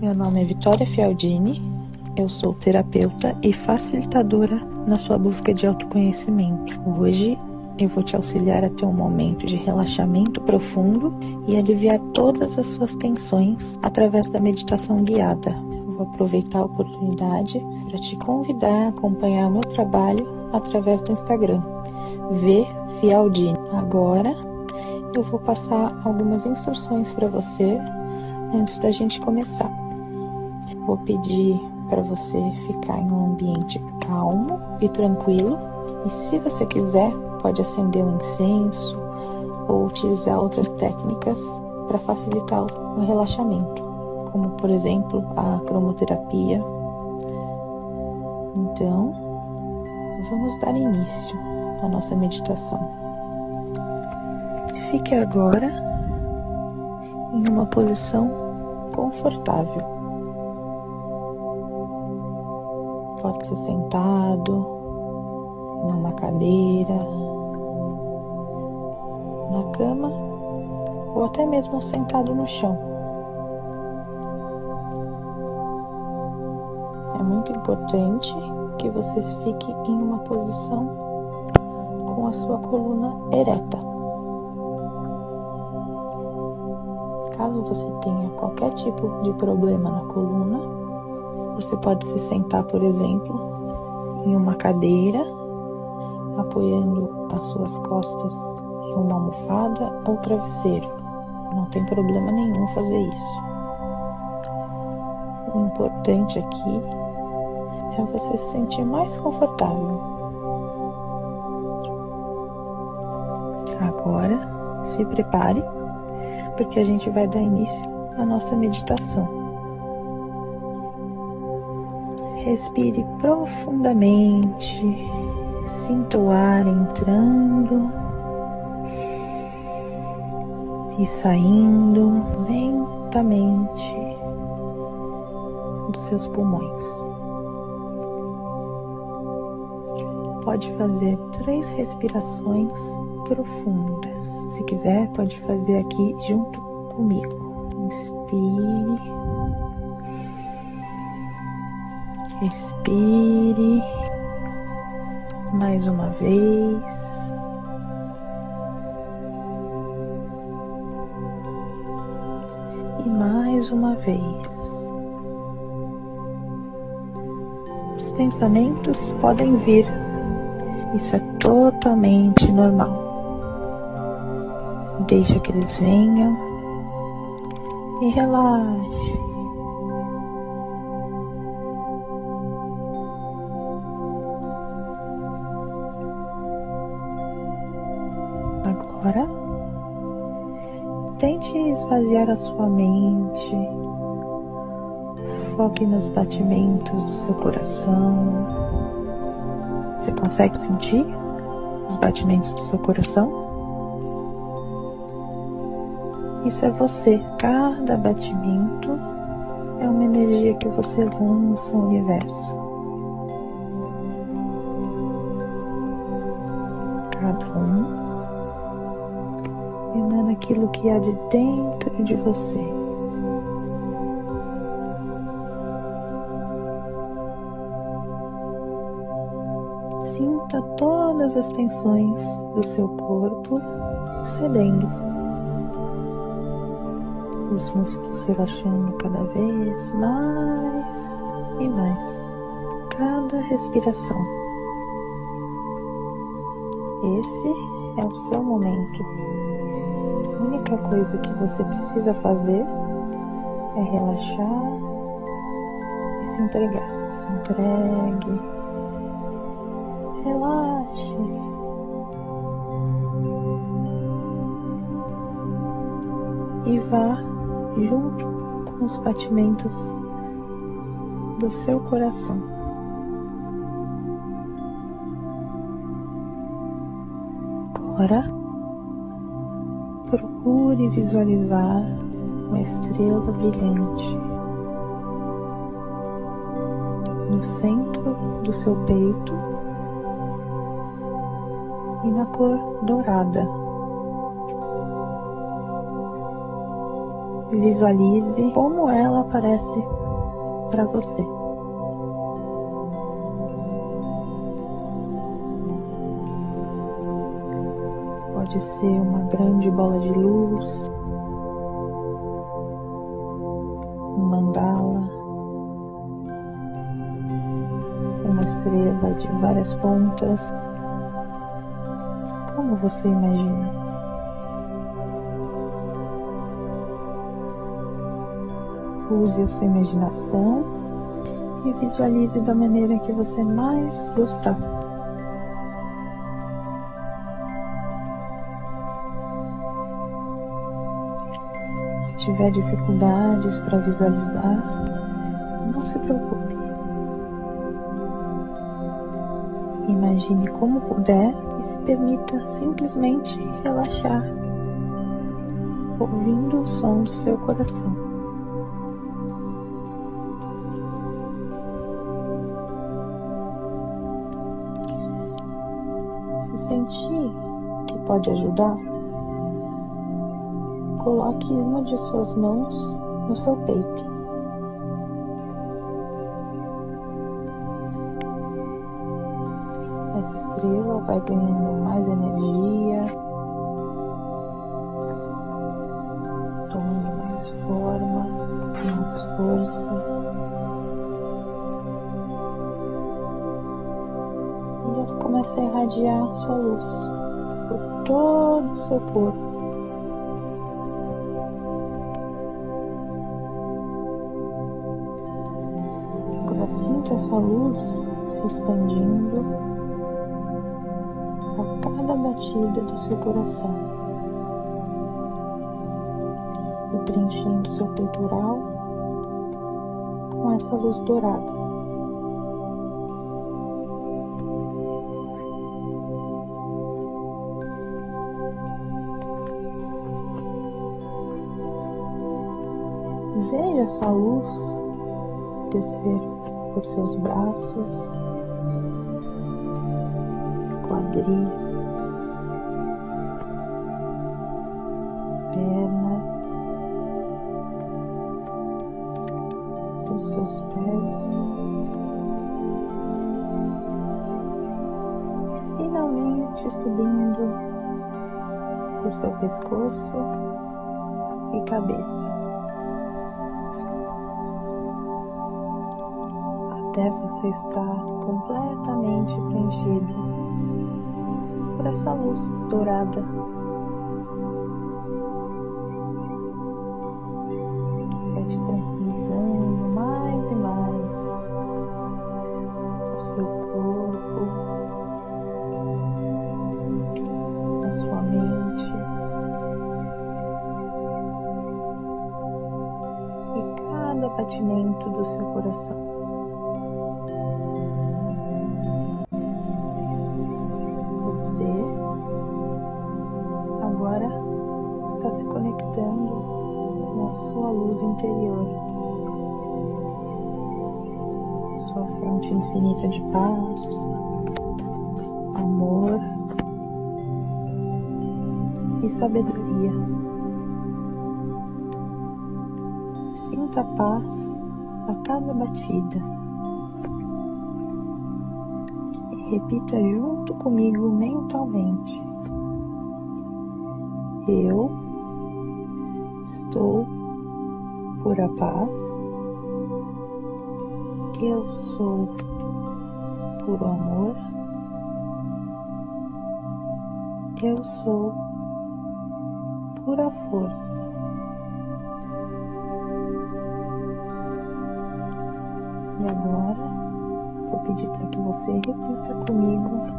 Meu nome é Vitória Fialdini, eu sou terapeuta e facilitadora na sua busca de autoconhecimento. Hoje eu vou te auxiliar a ter um momento de relaxamento profundo e aliviar todas as suas tensões através da meditação guiada. Vou aproveitar a oportunidade para te convidar a acompanhar o meu trabalho através do Instagram, V Fialdini. Agora eu vou passar algumas instruções para você antes da gente começar. Vou pedir para você ficar em um ambiente calmo e tranquilo. E se você quiser, pode acender um incenso ou utilizar outras técnicas para facilitar o relaxamento, como por exemplo a cromoterapia. Então, vamos dar início à nossa meditação. Fique agora em uma posição confortável. Pode ser sentado, numa cadeira, na cama ou até mesmo sentado no chão. É muito importante que você fique em uma posição com a sua coluna ereta. Caso você tenha qualquer tipo de problema na coluna, você pode se sentar, por exemplo, em uma cadeira, apoiando as suas costas em uma almofada ou travesseiro. Não tem problema nenhum fazer isso. O importante aqui é você se sentir mais confortável. Agora, se prepare, porque a gente vai dar início à nossa meditação. Respire profundamente, sinta o ar entrando e saindo lentamente dos seus pulmões. Pode fazer três respirações profundas. Se quiser, pode fazer aqui junto comigo. Inspire. Respire mais uma vez. E mais uma vez. Os pensamentos podem vir, isso é totalmente normal. Deixa que eles venham e relaxe. Agora, tente esvaziar a sua mente. Foque nos batimentos do seu coração. Você consegue sentir os batimentos do seu coração? Isso é você. Cada batimento é uma energia que você lança ao universo. Naquilo que há de dentro de você. Sinta todas as tensões do seu corpo cedendo, os músculos relaxando cada vez mais e mais, cada respiração. Esse é o seu momento a única coisa que você precisa fazer é relaxar e se entregar. Se entregue. Relaxe. E vá junto com os batimentos do seu coração. Agora Procure visualizar uma estrela brilhante no centro do seu peito e na cor dourada. Visualize como ela aparece para você. Pode ser uma grande bola de luz, um mandala, uma estrela de várias pontas. Como você imagina? Use a sua imaginação e visualize da maneira que você mais gostar. Tiver dificuldades para visualizar, não se preocupe. Imagine como puder e se permita simplesmente relaxar, ouvindo o som do seu coração. sentir que pode ajudar, coloque uma de suas mãos no seu peito. Essa estrela vai ganhando mais energia, tomando mais forma, mais força. começa a irradiar sua luz por todo o seu corpo. Sinta essa luz se expandindo a cada batida do seu coração e preenchendo seu peitoral com essa luz dourada. Veja essa luz descer por seus braços, quadris, pernas, os seus pés. Finalmente subindo por seu pescoço e cabeça. Até você estar completamente preenchido por essa luz dourada. Sua luz interior, sua fonte infinita de paz, amor e sabedoria. Sinta a paz a cada batida. E repita junto comigo mentalmente. Eu estou por a paz, eu sou por amor, eu sou pura força. E agora vou pedir para que você repita comigo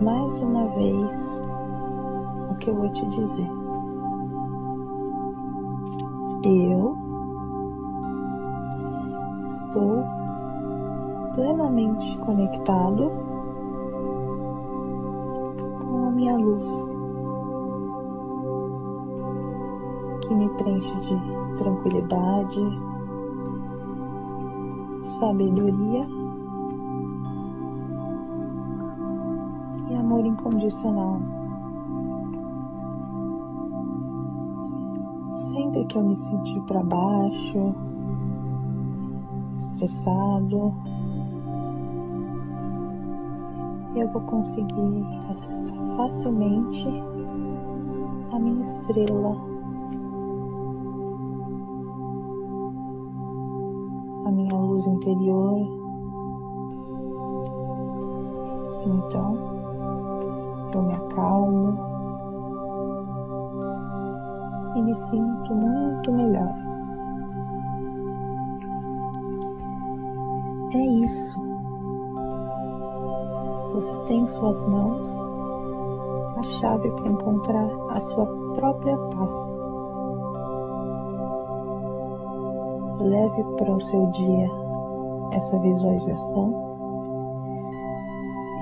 mais uma vez o que eu vou te dizer eu estou plenamente conectado com a minha luz, que me preenche de tranquilidade, sabedoria e amor incondicional. Que eu me sentir para baixo, estressado, eu vou conseguir acessar facilmente a minha estrela, a minha luz interior. Então, eu me acalmo e me sinto muito melhor. É isso. Você tem em suas mãos a chave para encontrar a sua própria paz. Leve para o seu dia essa visualização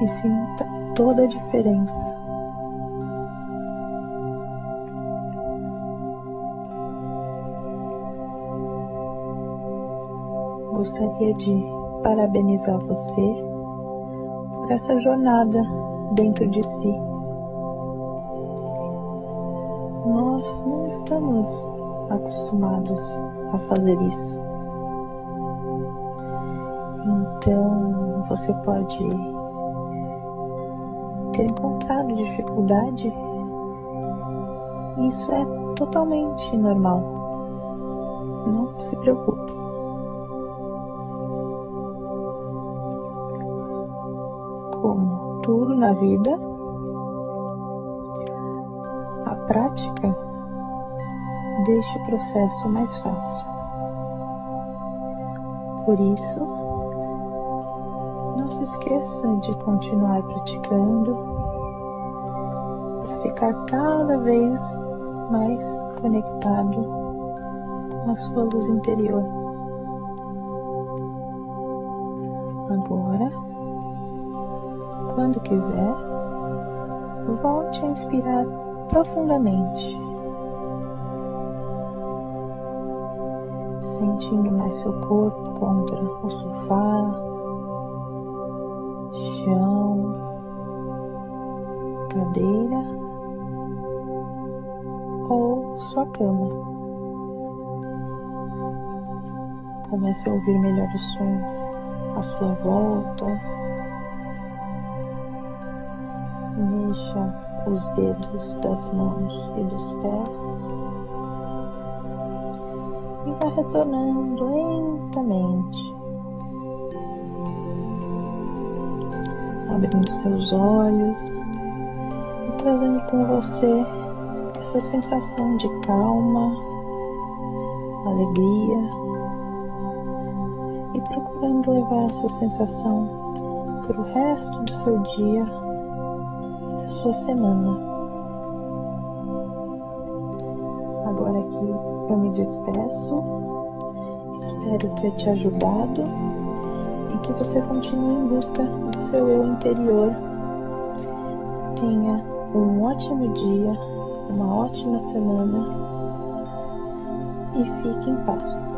e sinta toda a diferença gostaria de parabenizar você por essa jornada dentro de si. Nós não estamos acostumados a fazer isso. Então você pode ter encontrado dificuldade. Isso é totalmente normal. Não se preocupe. Tudo na vida, a prática deixa o processo mais fácil. Por isso, não se esqueça de continuar praticando para ficar cada vez mais conectado com a sua luz interior. Agora, quando quiser, volte a inspirar profundamente, sentindo mais seu corpo contra o sofá, chão, cadeira ou sua cama. Comece a ouvir melhor os sons à sua volta. Os dedos das mãos e dos pés. E vai retornando lentamente, abrindo seus olhos e trazendo com você essa sensação de calma, alegria. E procurando levar essa sensação para o resto do seu dia sua semana. Agora aqui eu me despeço. Espero ter te ajudado e que você continue em busca do seu eu interior. Tenha um ótimo dia, uma ótima semana e fique em paz.